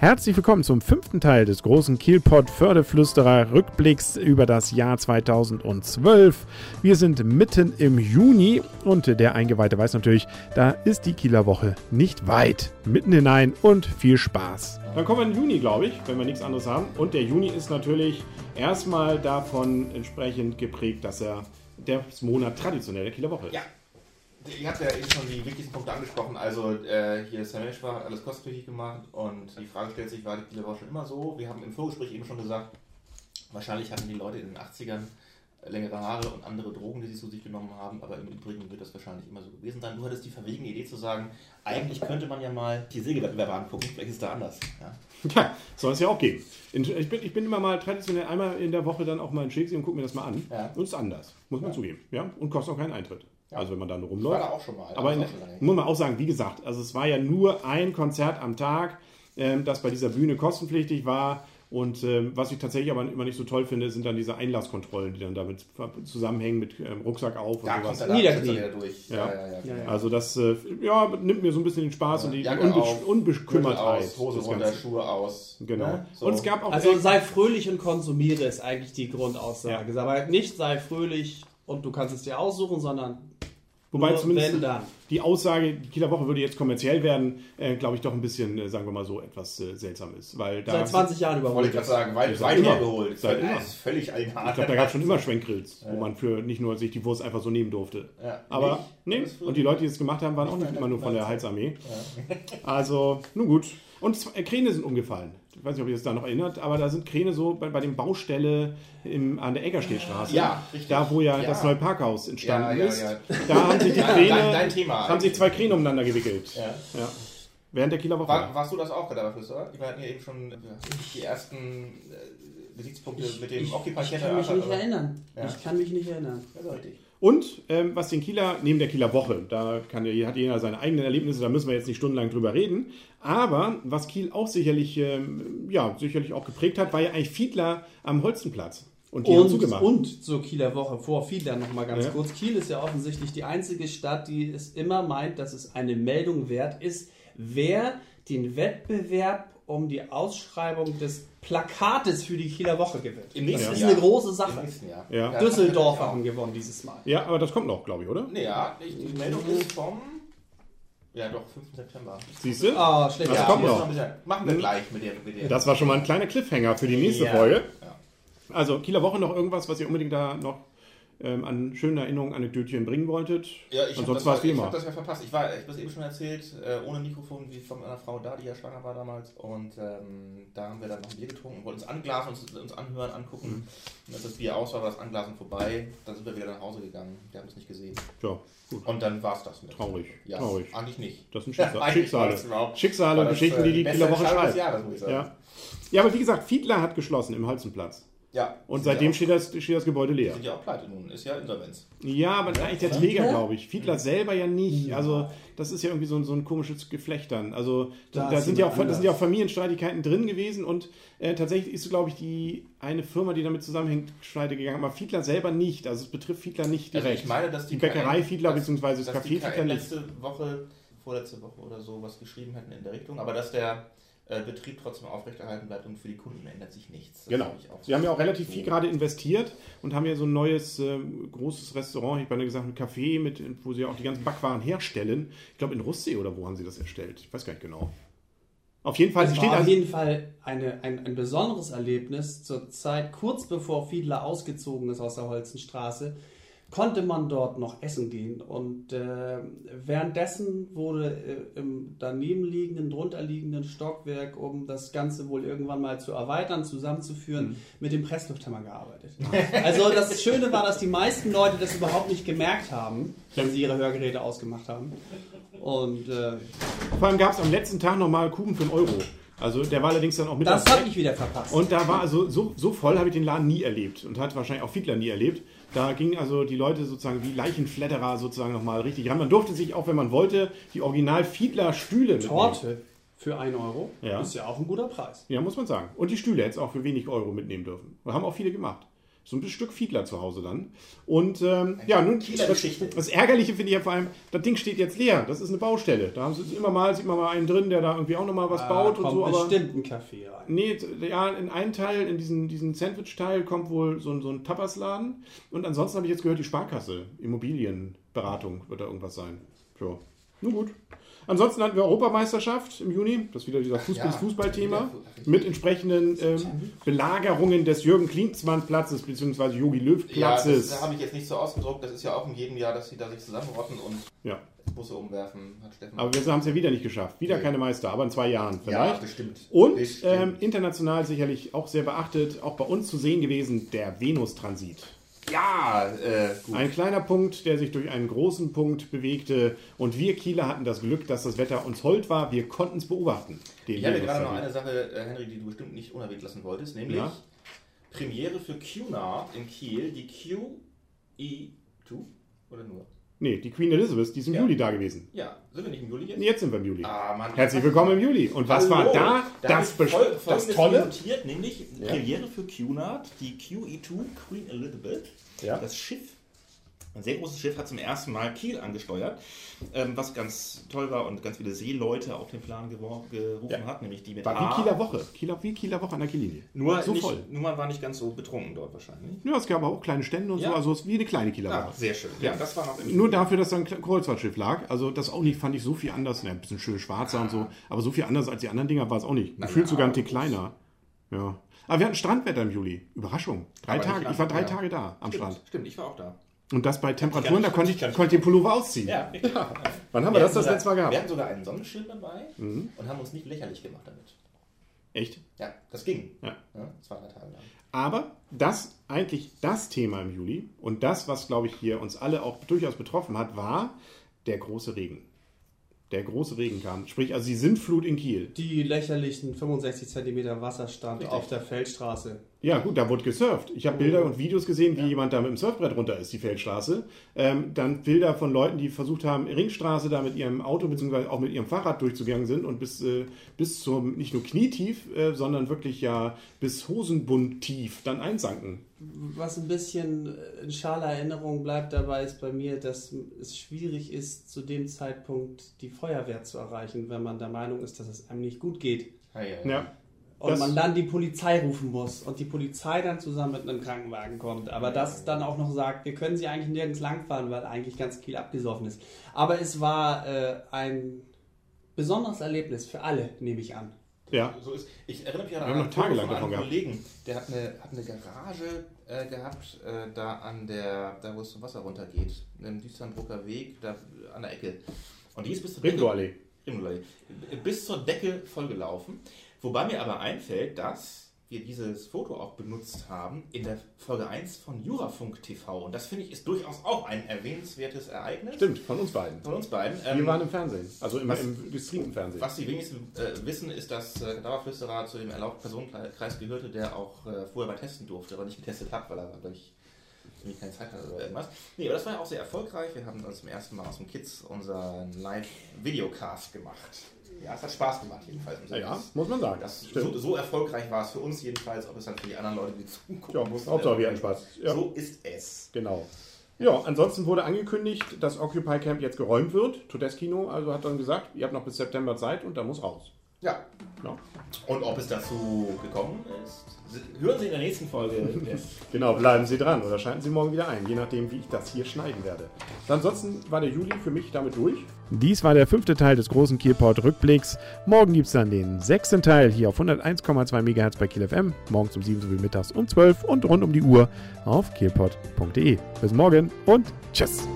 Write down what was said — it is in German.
Herzlich willkommen zum fünften Teil des großen Kielpot Förderflüsterer Rückblicks über das Jahr 2012. Wir sind mitten im Juni und der Eingeweihte weiß natürlich, da ist die Kieler Woche nicht weit. Mitten hinein und viel Spaß. Dann kommen wir in den Juni, glaube ich, wenn wir nichts anderes haben. Und der Juni ist natürlich erstmal davon entsprechend geprägt, dass er der Monat traditionell der Kieler Woche ist. Ja. Ihr habt ja eben schon die wichtigsten Punkte angesprochen. Also äh, hier ist Mensch war alles kostenpflichtig gemacht und die Frage stellt sich, war die Woche schon immer so? Wir haben im Vorgespräch eben schon gesagt, wahrscheinlich hatten die Leute in den 80ern längere Haare und andere Drogen, die sie zu sich genommen haben, aber im Übrigen wird das wahrscheinlich immer so gewesen sein. Du hattest die verwegene Idee zu sagen, eigentlich könnte man ja mal die Sägewettbewerbe angucken, vielleicht ist da anders. Ja, Ja, soll es ja auch geben. Ich, bin, ich bin immer mal traditionell einmal in der Woche dann auch mal in Schilksee und gucke mir das mal an. Ja. Und ist anders, muss man Ja. zugeben. Ja? Und kostet auch keinen Eintritt. Ja. Also wenn man da nur Ich war rumläuft. da auch schon mal. Aber das in, schon muss man auch sagen, wie gesagt, also es war ja nur ein Konzert am Tag, ähm, das bei dieser Bühne kostenpflichtig war. Und ähm, was ich tatsächlich aber immer nicht so toll finde, sind dann diese Einlasskontrollen, die dann damit zusammenhängen mit ähm, Rucksack auf und da kommt sowas. er da Niederknien. durch. Ja. Ja, ja, ja. Ja, ja. Also das äh, ja, nimmt mir so ein bisschen den Spaß und die, die Unbe auf, Unbekümmertheit. Aus, Hose runter. Schuhe aus. Genau. Ne? So. Und es gab auch Also sei fröhlich und konsumiere ist eigentlich die Grundaussage. Ja. Aber nicht sei fröhlich und du kannst es dir aussuchen, sondern Wobei nur zumindest wenn dann. die Aussage, die Kieler Woche würde jetzt kommerziell werden, äh, glaube ich doch ein bisschen, äh, sagen wir mal so, etwas äh, seltsam ist. Weil da, Seit 20 Jahren Wollte überholt. ich gerade sagen, weit, Seit weit immer. hergeholt. Seit Das immer. ist völlig allenhart. Ich glaube, da gab es schon immer Schwenkgrills, wo man für nicht nur sich die Wurst einfach so nehmen durfte. Ja. Aber nee, Das und die Leute, die es gemacht haben, waren auch nicht immer nur von der Heilsarmee. Also, nun gut. Und äh, Kräne sind umgefallen. Ich weiß nicht, ob ihr es da noch erinnert, aber da sind Kräne so bei, bei dem Baustelle im, an der Eggerstehstraße. Ja, richtig. Da, wo ja, Ja. das neue Parkhaus entstanden Ja, ja, ist. ja. Da haben sich die Kräne, dein- dein Thema haben sich zwei Kräne umeinander gewickelt. Ja. Ja. Während der Kieler Woche. War, warst du das auch, Kadabra Flüsterer? Wir hatten ja eben schon äh, die ersten äh, Gesichtspunkte mit dem ich, Occupy ich kann mich nicht oder? erinnern. Ich kann mich nicht erinnern. Ja, so richtig. Und ähm, was den Kieler, neben der Kieler Woche, da kann hat jeder seine eigenen Erlebnisse, da müssen wir jetzt nicht stundenlang drüber reden. Aber was Kiel auch sicherlich, ähm, ja, sicherlich auch geprägt hat, war ja eigentlich Fiedler am Holzenplatz. Und die haben Und, zugemacht. und zur Kieler Woche vor Fiedler noch mal ganz Ja. kurz. Kiel ist ja offensichtlich die einzige Stadt, die es immer meint, dass es eine Meldung wert ist, wer den Wettbewerb um die Ausschreibung des Plakates für die Kieler Woche gewinnt. Im nächsten das ist Jahr. eine große Im Sache. nächsten Jahr. Ja. Düsseldorfer Ja, haben gewonnen dieses Mal. ja, aber das kommt noch, glaube ich, oder? Nee, ja, die die Meldung ist vom. Ja, doch, 5. September. Siehst du? Ah, schlecht. Das ja, kommt noch. ein bisschen- Machen wir gleich mit dem. Mit dem. Das war schon mal ein kleiner Cliffhanger für die nächste Ja. Folge. Ja. Also Kieler Woche noch irgendwas, was ihr unbedingt da noch ähm, an schönen Erinnerungen, Anekdötchen bringen wolltet? Ja, ich habe das, war es ich hab das ja verpasst. Ich war, ich habe das eben schon erzählt, äh, ohne Mikrofon, wie von einer Frau da, die ja schwanger war damals. Und ähm, da haben wir dann noch ein Bier getrunken, wollten uns anglasen, uns, uns anhören, angucken. Mhm. Und als das Bier aus war, war das Anglasen vorbei. Dann sind wir wieder nach Hause gegangen. Wir haben es nicht gesehen. Ja, gut. Und dann war es das mit. Traurig, Ja, traurig. eigentlich nicht. Das sind Schicksal Eigentlich Schicksale. und Geschichten, die die Kieler Woche schreibt. Ja. ja, aber wie gesagt, Fiedler hat geschlossen im Holzenplatz. Ja. Und seitdem ja steht das, steht das Gebäude leer. Sind ja auch pleite nun. Ist ja Insolvenz. Ja, aber eigentlich der? Träger, Ja? glaube ich. Fiedler selber ja nicht. Also, das ist ja irgendwie so ein, so ein komisches Geflecht dann. Also, da, Da sind ja auch, da sind ja auch. Familienstreitigkeiten drin gewesen und äh, tatsächlich ist, glaube ich, die eine Firma, die damit zusammenhängt, scheide gegangen. Aber Fiedler selber nicht. Also, es betrifft Fiedler nicht Also direkt. ich meine, dass die, Die Bäckerei KN Fiedler beziehungsweise das dass Café die Fiedler nicht. letzte Woche, vorletzte Woche oder so was geschrieben hätten in der Richtung, aber dass der äh, Betrieb trotzdem aufrechterhalten bleibt und für die Kunden ändert sich nichts. Das Genau. habe ich auch Sie haben ja auch relativ so. viel gerade investiert und haben ja so ein neues ähm, großes Restaurant, ich meine gesagt, ein Café, mit, wo sie ja auch die ganzen Backwaren herstellen. Ich glaube in Russsee oder wo haben sie das erstellt? Ich weiß gar nicht genau. Auf jeden Fall Es steht war auf also, jeden Fall eine, ein, ein besonderes Erlebnis. Zur Zeit, kurz bevor Fiedler ausgezogen ist aus der Holzenstraße, konnte man dort noch essen gehen. Und äh, währenddessen wurde äh, im daneben liegenden, drunter liegenden Stockwerk, um das Ganze wohl irgendwann mal zu erweitern, zusammenzuführen, mit dem Presslufthammer gearbeitet. Also das Schöne war, dass die meisten Leute das überhaupt nicht gemerkt haben, wenn sie ihre Hörgeräte ausgemacht haben. Und äh, vor allem gab es am letzten Tag nochmal Kuchen für einen Euro. Also der war allerdings dann auch mit das habe ich wieder verpasst. Und da war also so, so voll habe ich den Laden nie erlebt und hat wahrscheinlich auch Fiedler nie erlebt. Da gingen also die Leute sozusagen wie Leichenfledderer sozusagen nochmal richtig ran. Man durfte sich auch, wenn man wollte, die Original Fiedler Stühle mitnehmen. Torte für 1 Euro Ja. ist ja auch ein guter Preis. Ja, muss man sagen. Und die Stühle es auch für wenig Euro mitnehmen dürfen. Und haben auch viele gemacht. So ein Stück Fiedler zu Hause dann. Und ähm, ja, nun, das, das Ärgerliche finde ich ja vor allem, das Ding steht jetzt leer. Das ist eine Baustelle. Da haben sie immer mal, sieht man mal einen drin, der da irgendwie auch nochmal was baut und so. Aber bestimmt ein Kaffee rein. Nee, ja, in einen Teil, in diesen, diesen Sandwich-Teil kommt wohl so, ein- so ein Tapasladen. Und ansonsten habe ich jetzt gehört, die Sparkasse, Immobilienberatung wird da irgendwas sein. Ja, nun gut. Ansonsten hatten wir Europameisterschaft im Juni. Das ist wieder dieser Fußball Ja, Fußballthema. Mit entsprechenden ähm, Belagerungen des Jürgen Klinsmann-Platzes bzw. Jogi Ja, Löw-Platzes. das habe ich jetzt nicht so ausgedruckt. Das ist ja auch in jedem Jahr, dass sie da sich zusammenrotten und Ja, Busse umwerfen, hat Steffen. aber wir haben es ja wieder nicht geschafft. Wieder Nee. keine Meister, aber in zwei Jahren ja, vielleicht. bestimmt. Und Bestimmt. ähm, international sicherlich auch sehr beachtet, auch bei uns zu sehen gewesen, der Venus-Transit. Ja, äh, gut. Ein kleiner Punkt, der sich durch einen großen Punkt bewegte. Und wir Kieler hatten das Glück, dass das Wetter uns hold war. Wir konnten es beobachten. Ich habe gerade noch eine Sache, äh, Henry, die du bestimmt nicht unerwähnt lassen wolltest, nämlich Ja. Premiere für QNARD in Kiel, die QE2 oder nur? Nee, die Queen Elizabeth, die ist im Ja. Juli da gewesen. Ja, sind wir nicht im Juli jetzt? Jetzt sind wir im Juli. Ah, Mann. Herzlich willkommen im Juli. Und was war Hallo. da, Da das, voll- das Tolle? notiert, nämlich Ja. Premiere für QNARD, die QE2 Queen Elizabeth. Ja. Das Schiff, ein sehr großes Schiff, hat zum ersten Mal Kiel angesteuert, ähm, was ganz toll war und ganz viele Seeleute auf den Plan gerufen Ja. hat, nämlich die mit War A. wie Kieler Woche. Kieler, wie Kieler Woche an der Kiellinie. Nur, so nicht, voll. nur man war nicht ganz so betrunken dort wahrscheinlich. Ja, es gab auch kleine Stände und Ja. so. Also es ist wie eine kleine Kieler Ja, Woche. sehr schön. Ja, das war noch Nur dafür, dass da ein Kreuzfahrtschiff lag. Also das auch nicht, fand ich so viel anders. Ne, ein bisschen schön schwarzer und so. Aber so viel anders als die anderen Dinger war es auch nicht. Gefühlt ja, sogar ein Tick kleiner. Ja. Aber wir hatten Strandwetter im Juli. Überraschung. Drei Aber Tage. Ich war drei ja. Tage da am Stimmt, Strand. stimmt, ich war auch da. Und das bei Temperaturen, da konnte ich konnte ich den Pullover ausziehen. Ja, richtig. Wann haben wir das das hatten letzte Mal gehabt? Mhm. Wir hatten sogar einen Sonnenschild dabei und haben uns nicht lächerlich gemacht damit. Echt? Ja, das ging. Ja. zwei, drei Tage lang. Aber das, eigentlich das Thema im Juli und das, was, glaube ich, hier uns alle auch durchaus betroffen hat, war der große Regen. Der große Regen kam. Sprich, also die Sintflut in Kiel. Die lächerlichen 65 cm Wasserstand Richtig. auf der Feldstraße. Ja, gut, da wurde gesurft. Ich habe Bilder und Videos gesehen, wie jemand da mit dem Surfbrett runter ist, die Feldstraße. Ähm, dann Bilder von Leuten, die versucht haben, Ringstraße da mit ihrem Auto bzw. auch mit ihrem Fahrrad durchzugegangen sind und bis, äh, bis zum, nicht nur knietief, äh, sondern wirklich ja bis Hosenbund tief dann einsanken. Was ein bisschen in schaler Erinnerung bleibt dabei, ist bei mir, dass es schwierig ist, zu dem Zeitpunkt die Feuerwehr zu erreichen, wenn man der Meinung ist, dass es einem nicht gut geht. Ja, ja, Ja. Und Das- man dann die Polizei rufen muss und die Polizei dann zusammen mit einem Krankenwagen kommt. Aber das dann auch noch sagt, wir können sie eigentlich nirgends langfahren, weil eigentlich ganz Kiel abgesoffen ist. Aber es war äh, ein besonderes Erlebnis für alle, nehme ich an. Ja. So ist, ich erinnere mich an einen noch tagelang davon einem gehabt. Kollegen, der hat eine, hat eine Garage äh, gehabt, äh, da an der, da wo es zum Wasser runtergeht, im Düsternbrucker Weg, da an der Ecke. Und die ist bis zur. Ringoallee, bis zur Decke vollgelaufen. Wobei mir aber einfällt, dass wir dieses Foto auch benutzt haben in der Folge 1 von Jurafunk TV. Und das finde ich ist durchaus auch ein erwähnenswertes Ereignis. Stimmt, von uns beiden. Von uns beiden. Wir Ähm, waren im Fernsehen. Also immer was- im gestreamten Fernsehen. Was die wenigsten äh, wissen, ist, dass äh, Dauerflüsterer zu dem erlaubten Personenkreis gehörte, der auch äh, vorher mal testen durfte, aber nicht getestet hat, weil er, glaube ich, keine Zeit hatte oder irgendwas. Nee, aber das war ja auch sehr erfolgreich. Wir haben uns zum ersten Mal aus dem Kids unseren Live-Videocast gemacht. Ja, es hat Spaß gemacht, jedenfalls. Ja, ja, muss man sagen. Das, so, so erfolgreich war es für uns jedenfalls, ob es dann für die anderen Leute, die zugucken Ja, mussten. Hauptsache wir hatten Spaß. Ja. So ist es. Genau. Ja, ansonsten wurde angekündigt, dass Occupy Camp jetzt geräumt wird. Todeskino also hat dann gesagt, ihr habt noch bis September Zeit und da muss raus. Ja. Ja. Und ob es dazu gekommen ist, hören Sie in der nächsten Folge Genau, bleiben Sie dran oder schalten Sie morgen wieder ein, je nachdem, wie ich das hier schneiden werde. Ansonsten war der Juli für mich damit durch. Dies war der fünfte Teil des großen Kielport Rückblicks. Morgen gibt es dann den sechsten Teil hier auf 101,2 MHz bei Kiel FM. Morgens um 7 sowie mittags um 12 und rund um die Uhr auf kielport.de. Bis morgen und tschüss.